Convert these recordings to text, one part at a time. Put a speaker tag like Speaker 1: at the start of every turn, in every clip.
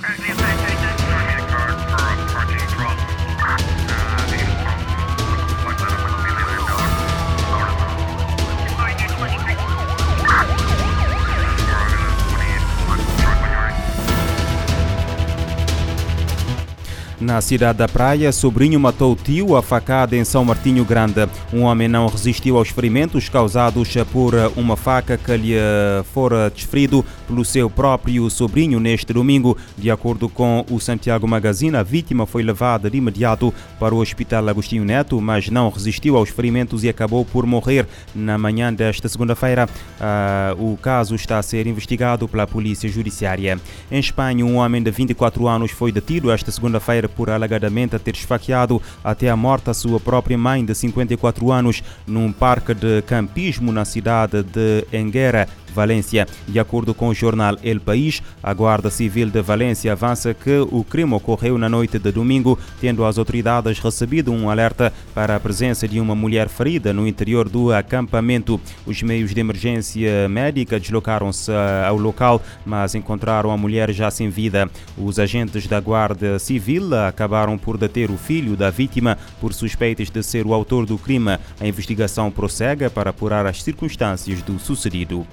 Speaker 1: Currently Na cidade da Praia, sobrinho matou tio a facada em São Martinho Grande. Um homem não resistiu aos ferimentos causados por uma faca que lhe fora desferido pelo seu próprio sobrinho neste domingo. De acordo com o Santiago Magazine, a vítima foi levada de imediato para o Hospital Agostinho Neto, mas não resistiu aos ferimentos e acabou por morrer na manhã desta segunda-feira. Uh, o caso está a ser investigado pela Polícia Judiciária. Em Espanha, um homem de 24 anos foi detido esta segunda-feira por alegadamente ter esfaqueado até a morte a sua própria mãe de 54 anos num parque de campismo na cidade de Enguera, Valência. De acordo com o jornal El País, a Guarda Civil de Valência avança que o crime ocorreu na noite de domingo, tendo as autoridades recebido um alerta para a presença de uma mulher ferida no interior do acampamento. Os meios de emergência médica deslocaram-se ao local, mas encontraram a mulher já sem vida. Os agentes da Guarda Civil acabaram por deter o filho da vítima por suspeitas de ser o autor do crime. A investigação prossegue para apurar as circunstâncias do sucedido.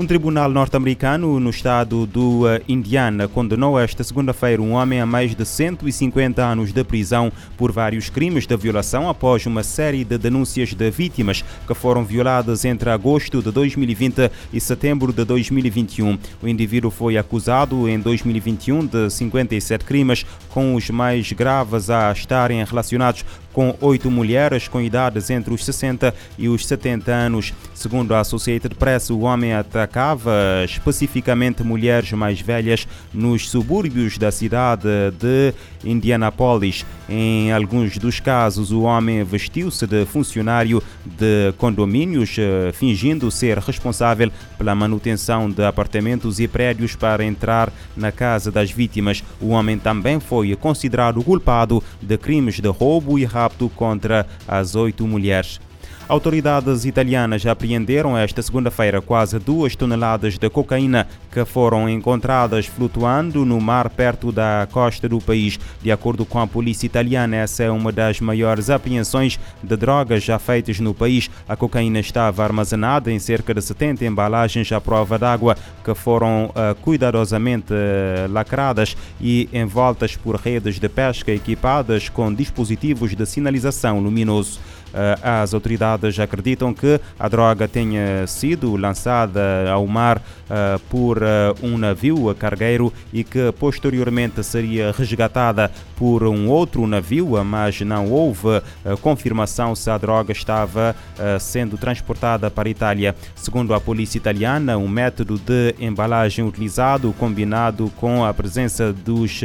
Speaker 1: Um tribunal norte-americano no estado do uh, Indiana condenou esta segunda-feira um homem a mais de 150 anos de prisão por vários crimes de violação após uma série de denúncias de vítimas que foram violadas entre agosto de 2020 e setembro de 2021. O indivíduo foi acusado em 2021 de 57 crimes, com os mais graves a estarem relacionados com oito mulheres com idades entre os 60 e os 70 anos. Segundo a Associated Press, o homem atacava especificamente mulheres mais velhas nos subúrbios da cidade de Indianapolis. Em alguns dos casos, o homem vestiu-se de funcionário de condomínios, eh, fingindo ser responsável pela manutenção de apartamentos e prédios para entrar na casa das vítimas. O homem também foi considerado culpado de crimes de roubo e rapto rapto contra as oito mulheres. Autoridades italianas apreenderam esta segunda-feira quase duas toneladas de cocaína que foram encontradas flutuando no mar perto da costa do país. De acordo com a polícia italiana, essa é uma das maiores apreensões de drogas já feitas no país. A cocaína estava armazenada em cerca de 70 embalagens à prova d'água que foram uh, cuidadosamente uh, lacradas e envoltas por redes de pesca equipadas com dispositivos de sinalização luminoso. Uh, as autoridades acreditam que a droga tenha sido lançada ao mar uh, por uh, um navio cargueiro e que posteriormente seria resgatada por um outro navio, mas não houve confirmação se a droga estava sendo transportada para a Itália. Segundo a polícia italiana, um método de embalagem utilizado, combinado com a presença dos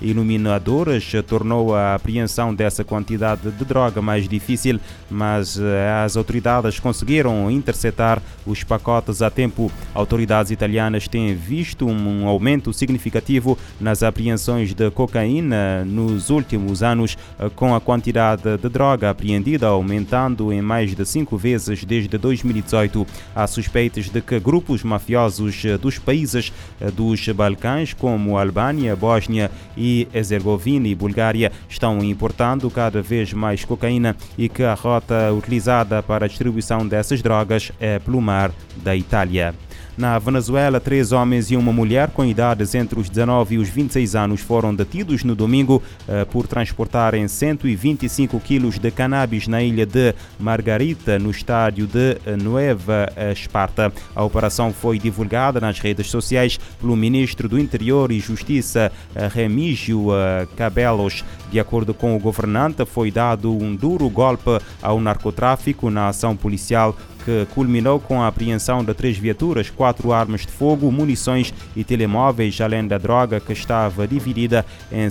Speaker 1: iluminadores, tornou a apreensão dessa quantidade de droga mais difícil, mas as autoridades conseguiram interceptar os pacotes a tempo. Autoridades italianas têm visto um aumento significativo nas apreensões de cocaína nos últimos anos, com a quantidade de droga apreendida aumentando em mais de cinco vezes desde 2018. Há suspeitas de que grupos mafiosos dos países dos Balcãs, como Albânia, Bósnia e Herzegovina e Bulgária, estão importando cada vez mais cocaína e que a rota utilizada para a distribuição dessas drogas é pelo mar da Itália. Na Venezuela, três homens e uma mulher com idades entre os 19 e os 26 anos foram detidos no domingo eh, por transportarem 125 quilos de cannabis na ilha de Margarita, no estádio de Nueva Esparta. A operação foi divulgada nas redes sociais pelo ministro do Interior e Justiça, eh, Remígio eh, Cabelos. De acordo com o governante, foi dado um duro golpe ao narcotráfico na ação policial que culminou com a apreensão de três viaturas, quatro armas de fogo, munições e telemóveis, além da droga que estava dividida em,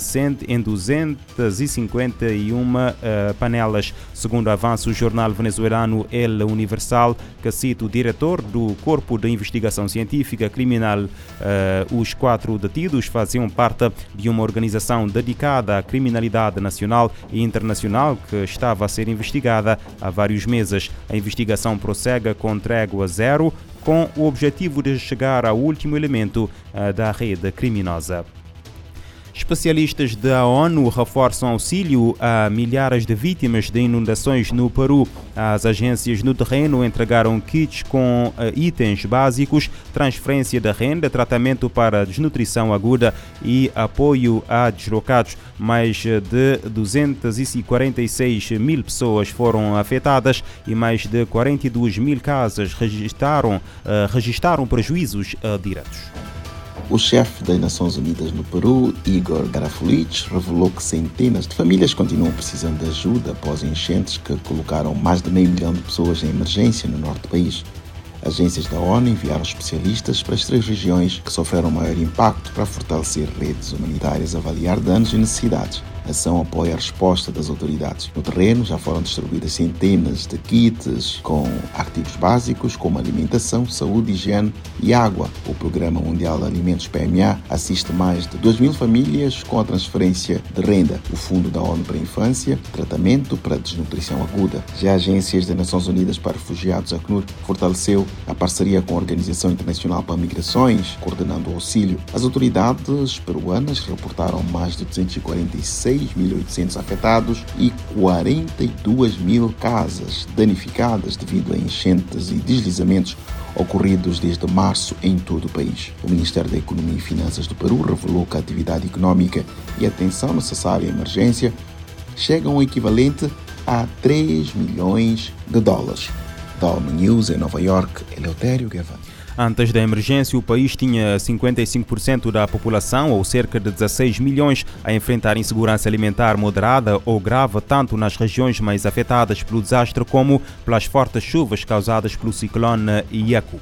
Speaker 1: em 251 uh, eh, panelas. Segundo avança o jornal venezuelano El Universal, que cita o diretor do Corpo de Investigação Científica Criminal, uh, os quatro detidos faziam parte de uma organização dedicada à criminalidade nacional e internacional que estava a ser investigada há vários meses. A investigação procede prossegue com trégua zero, com o objetivo de chegar ao último elemento uh, da rede criminosa. Especialistas da ONU reforçam auxílio a milhares de vítimas de inundações no Peru. As agências no terreno entregaram kits com eh, itens básicos, transferência da renda, tratamento para desnutrição aguda e apoio a deslocados. Mais de 246 mil pessoas foram afetadas e mais de 42 mil casas registraram, eh, registraram prejuízos eh, diretos.
Speaker 2: O chefe das Nações Unidas no Peru, Igor Garafulich, revelou que centenas de famílias continuam precisando de ajuda após enchentes que colocaram mais de meio milhão de pessoas em emergência no norte do país. Agências da ONU enviaram especialistas para as três regiões que sofreram maior impacto para fortalecer redes humanitárias, avaliar danos e necessidades ação apoia a resposta das autoridades. No terreno já foram distribuídas centenas de kits com artigos básicos como alimentação, saúde, higiene e água. O Programa Mundial de Alimentos PMA assiste mais de 2 mil famílias com a transferência de renda. O Fundo da ONU para a Infância, tratamento para desnutrição aguda. Já Agências das Nações Unidas para Refugiados, ACNUR, fortaleceu a parceria com a Organização Internacional para Migrações, coordenando o auxílio. As autoridades peruanas reportaram mais de 246 6.800 afetados e 42 mil casas danificadas devido a enchentes e deslizamentos ocorridos desde março em todo o país. O Ministério da Economia e Finanças do Peru revelou que a atividade econômica e a atenção necessária à emergência chegam ao equivalente a 3 milhões de dólares. Da ONU News em Nova York, Eleutério Gavan.
Speaker 1: Antes da emergência, o país tinha 55% da população, ou cerca de 16 milhões, a enfrentar insegurança alimentar moderada ou grave, tanto nas regiões mais afetadas pelo desastre como pelas fortes chuvas causadas pelo ciclone Iacu.